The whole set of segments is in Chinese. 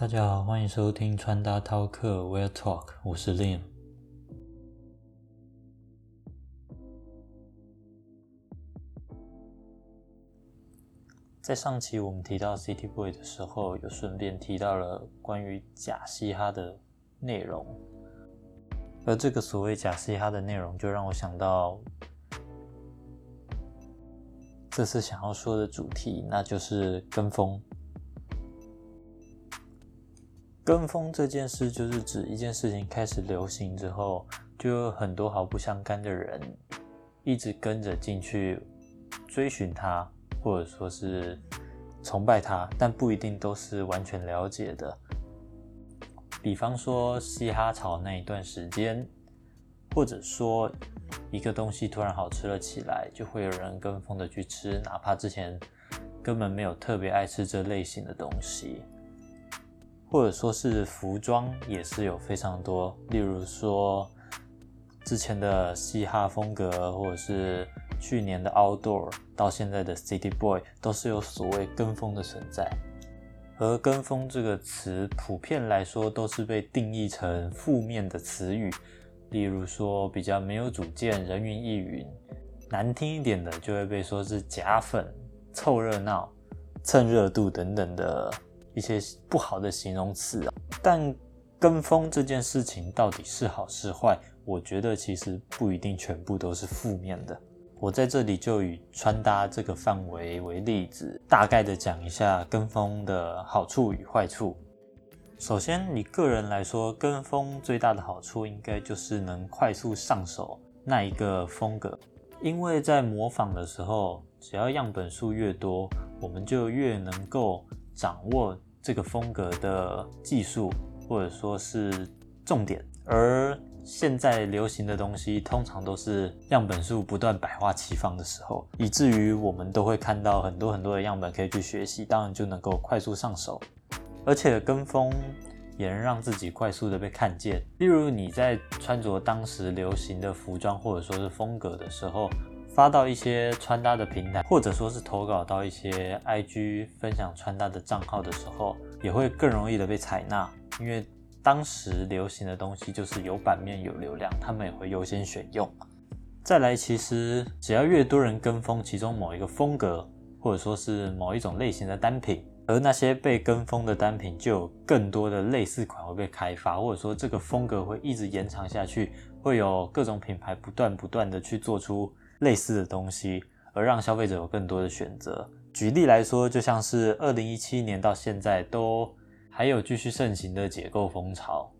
大家好，欢迎收听穿搭饕客 Wear Talk，我是 Lim。在上期我们提到 City Boy 的时候，有顺便提到了关于假嘻哈的内容，而这个所谓假嘻哈的内容，就让我想到这次想要说的主题，那就是跟风。跟风这件事，就是指一件事情开始流行之后，就有很多毫不相干的人一直跟着进去追寻它。或者说是崇拜它，但不一定都是完全了解的。比方说嘻哈潮那一段时间，或者说一个东西突然好吃了起来，就会有人跟风的去吃，哪怕之前根本没有特别爱吃这类型的东西。或者说是服装也是有非常多，例如说之前的嘻哈风格，或者是。去年的 Outdoor 到现在的 City Boy 都是有所谓跟风的存在，而跟风这个词普遍来说都是被定义成负面的词语，例如说比较没有主见、人云亦云，难听一点的就会被说是假粉、凑热闹、蹭热度等等的一些不好的形容词啊。但跟风这件事情到底是好是坏，我觉得其实不一定全部都是负面的。我在这里就以穿搭这个范围为例子，大概的讲一下跟风的好处与坏处。首先，你个人来说，跟风最大的好处应该就是能快速上手那一个风格，因为在模仿的时候，只要样本数越多，我们就越能够掌握这个风格的技术，或者说是重点，而。现在流行的东西通常都是样本数不断百花齐放的时候，以至于我们都会看到很多很多的样本可以去学习，当然就能够快速上手，而且跟风也能让自己快速的被看见。例如你在穿着当时流行的服装或者说是风格的时候，发到一些穿搭的平台，或者说是投稿到一些 IG 分享穿搭的账号的时候，也会更容易的被采纳，因为。当时流行的东西就是有版面、有流量，他们也会优先选用。再来，其实只要越多人跟风其中某一个风格，或者说是某一种类型的单品，而那些被跟风的单品就有更多的类似款会被开发，或者说这个风格会一直延长下去，会有各种品牌不断不断的去做出类似的东西，而让消费者有更多的选择。举例来说，就像是二零一七年到现在都。还有继续盛行的解构风潮，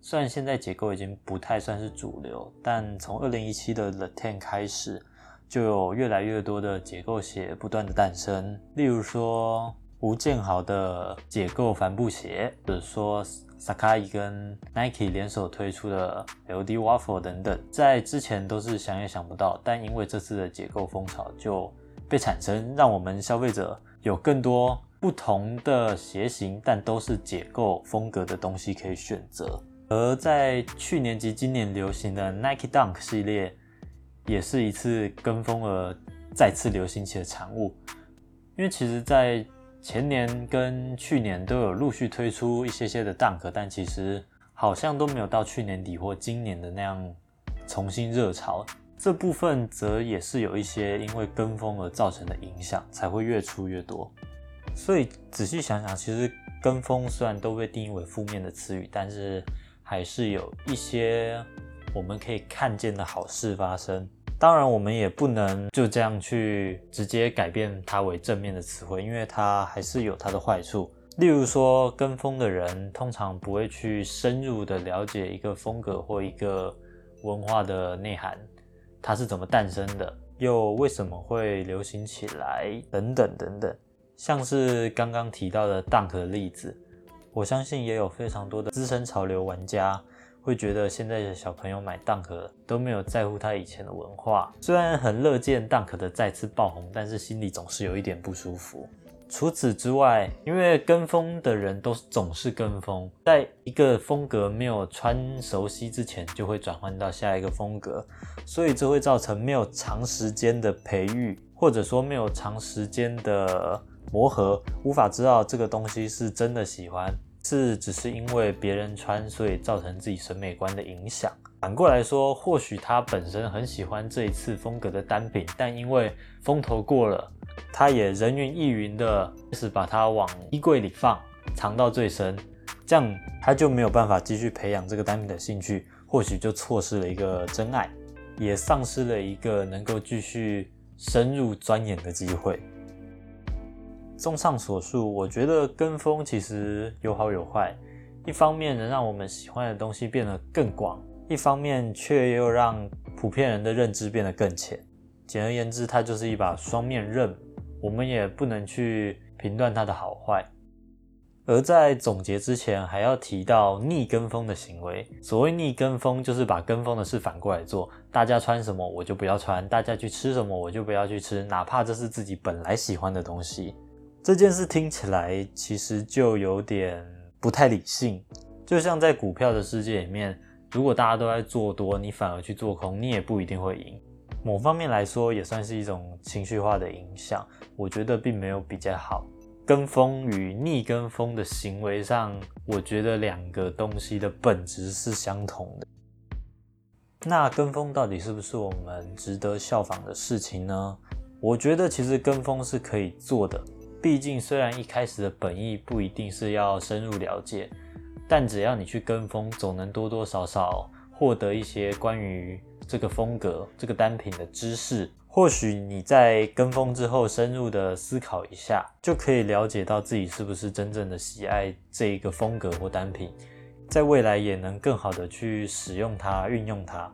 虽然现在解构已经不太算是主流，但从二零一七的 The Ten 开始，就有越来越多的解构鞋不断的诞生。例如说吴建豪的解构帆布鞋，或者说 Sakai 跟 Nike 联手推出的 LD Waffle 等等，在之前都是想也想不到，但因为这次的解构风潮就被产生，让我们消费者有更多。不同的鞋型，但都是解构风格的东西可以选择。而在去年及今年流行的 Nike Dunk 系列，也是一次跟风而再次流行起的产物。因为其实，在前年跟去年都有陆续推出一些些的 Dunk，但其实好像都没有到去年底或今年的那样重新热潮。这部分则也是有一些因为跟风而造成的影响，才会越出越多。所以仔细想想，其实跟风虽然都被定义为负面的词语，但是还是有一些我们可以看见的好事发生。当然，我们也不能就这样去直接改变它为正面的词汇，因为它还是有它的坏处。例如说，跟风的人通常不会去深入的了解一个风格或一个文化的内涵，它是怎么诞生的，又为什么会流行起来，等等等等。像是刚刚提到的 Dunk 的例子，我相信也有非常多的资深潮流玩家会觉得现在的小朋友买 Dunk 都没有在乎他以前的文化。虽然很乐见 Dunk 的再次爆红，但是心里总是有一点不舒服。除此之外，因为跟风的人都总是跟风，在一个风格没有穿熟悉之前，就会转换到下一个风格，所以这会造成没有长时间的培育，或者说没有长时间的。磨合无法知道这个东西是真的喜欢是只是因为别人穿，所以造成自己审美观的影响。反过来说，或许他本身很喜欢这一次风格的单品，但因为风头过了，他也人云亦云的开始把它往衣柜里放，藏到最深，这样他就没有办法继续培养这个单品的兴趣，或许就错失了一个真爱，也丧失了一个能够继续深入钻研的机会。综上所述，我觉得跟风其实有好有坏，一方面能让我们喜欢的东西变得更广。一方面却又让普遍人的认知变得更浅。简而言之，它就是一把双面刃，我们也不能去评断它的好坏。而在总结之前，还要提到逆跟风的行为。所谓逆跟风，就是把跟风的事反过来做。大家穿什么，我就不要穿；大家去吃什么，我就不要去吃，哪怕这是自己本来喜欢的东西。这件事听起来其实就有点不太理性，就像在股票的世界里面。如果大家都在做多，你反而去做空，你也不一定会赢。某方面来说，也算是一种情绪化的影响。我觉得并没有比较好。跟风与逆跟风的行为上，我觉得两个东西的本质是相同的。那跟风到底是不是我们值得效仿的事情呢？我觉得其实跟风是可以做的。毕竟虽然一开始的本意不一定是要深入了解。但只要你去跟风，总能多多少少获得一些关于这个风格、这个单品的知识。或许你在跟风之后，深入的思考一下，就可以了解到自己是不是真正的喜爱这一个风格或单品，在未来也能更好的去使用它、运用它。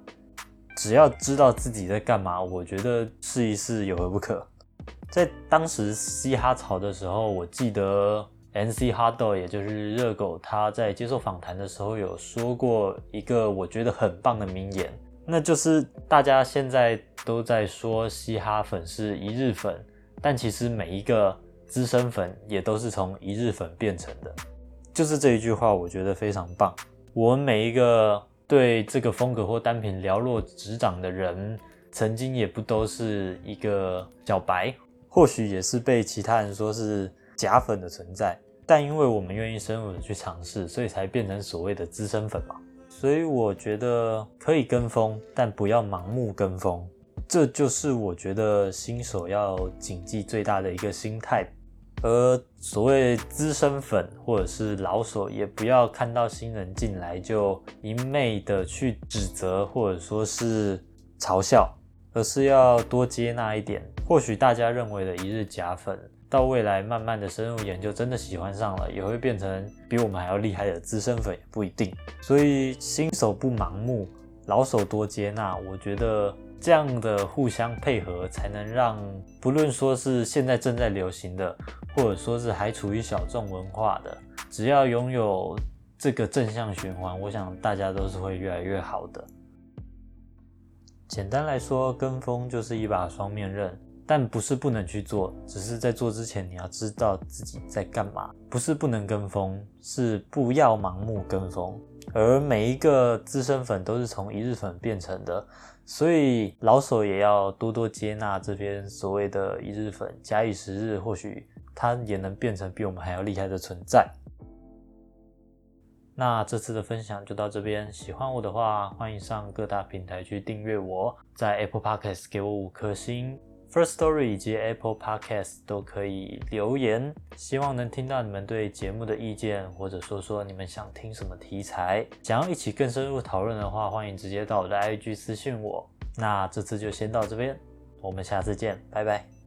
只要知道自己在干嘛，我觉得试一试有何不可。在当时嘻哈潮的时候，我记得。N.C. Hardo，也就是热狗，他在接受访谈的时候有说过一个我觉得很棒的名言，那就是大家现在都在说嘻哈粉是一日粉，但其实每一个资深粉也都是从一日粉变成的。就是这一句话，我觉得非常棒。我们每一个对这个风格或单品了若指掌的人，曾经也不都是一个小白，或许也是被其他人说是。假粉的存在，但因为我们愿意深入的去尝试，所以才变成所谓的资深粉嘛。所以我觉得可以跟风，但不要盲目跟风。这就是我觉得新手要谨记最大的一个心态。而所谓资深粉或者是老手，也不要看到新人进来就一昧的去指责或者说是嘲笑，而是要多接纳一点。或许大家认为的一日假粉。到未来慢慢的深入研究，真的喜欢上了，也会变成比我们还要厉害的资深粉，也不一定。所以新手不盲目，老手多接纳。我觉得这样的互相配合，才能让不论说是现在正在流行的，或者说是还处于小众文化的，只要拥有这个正向循环，我想大家都是会越来越好的。简单来说，跟风就是一把双面刃。但不是不能去做，只是在做之前你要知道自己在干嘛。不是不能跟风，是不要盲目跟风。而每一个资深粉都是从一日粉变成的，所以老手也要多多接纳这边所谓的一日粉。假以时日，或许他也能变成比我们还要厉害的存在。那这次的分享就到这边，喜欢我的话，欢迎上各大平台去订阅我，在 Apple Podcast 给我五颗星。First Story 以及 Apple Podcast 都可以留言，希望能听到你们对节目的意见，或者说说你们想听什么题材。想要一起更深入讨论的话，欢迎直接到我的 IG 私信我。那这次就先到这边，我们下次见，拜拜。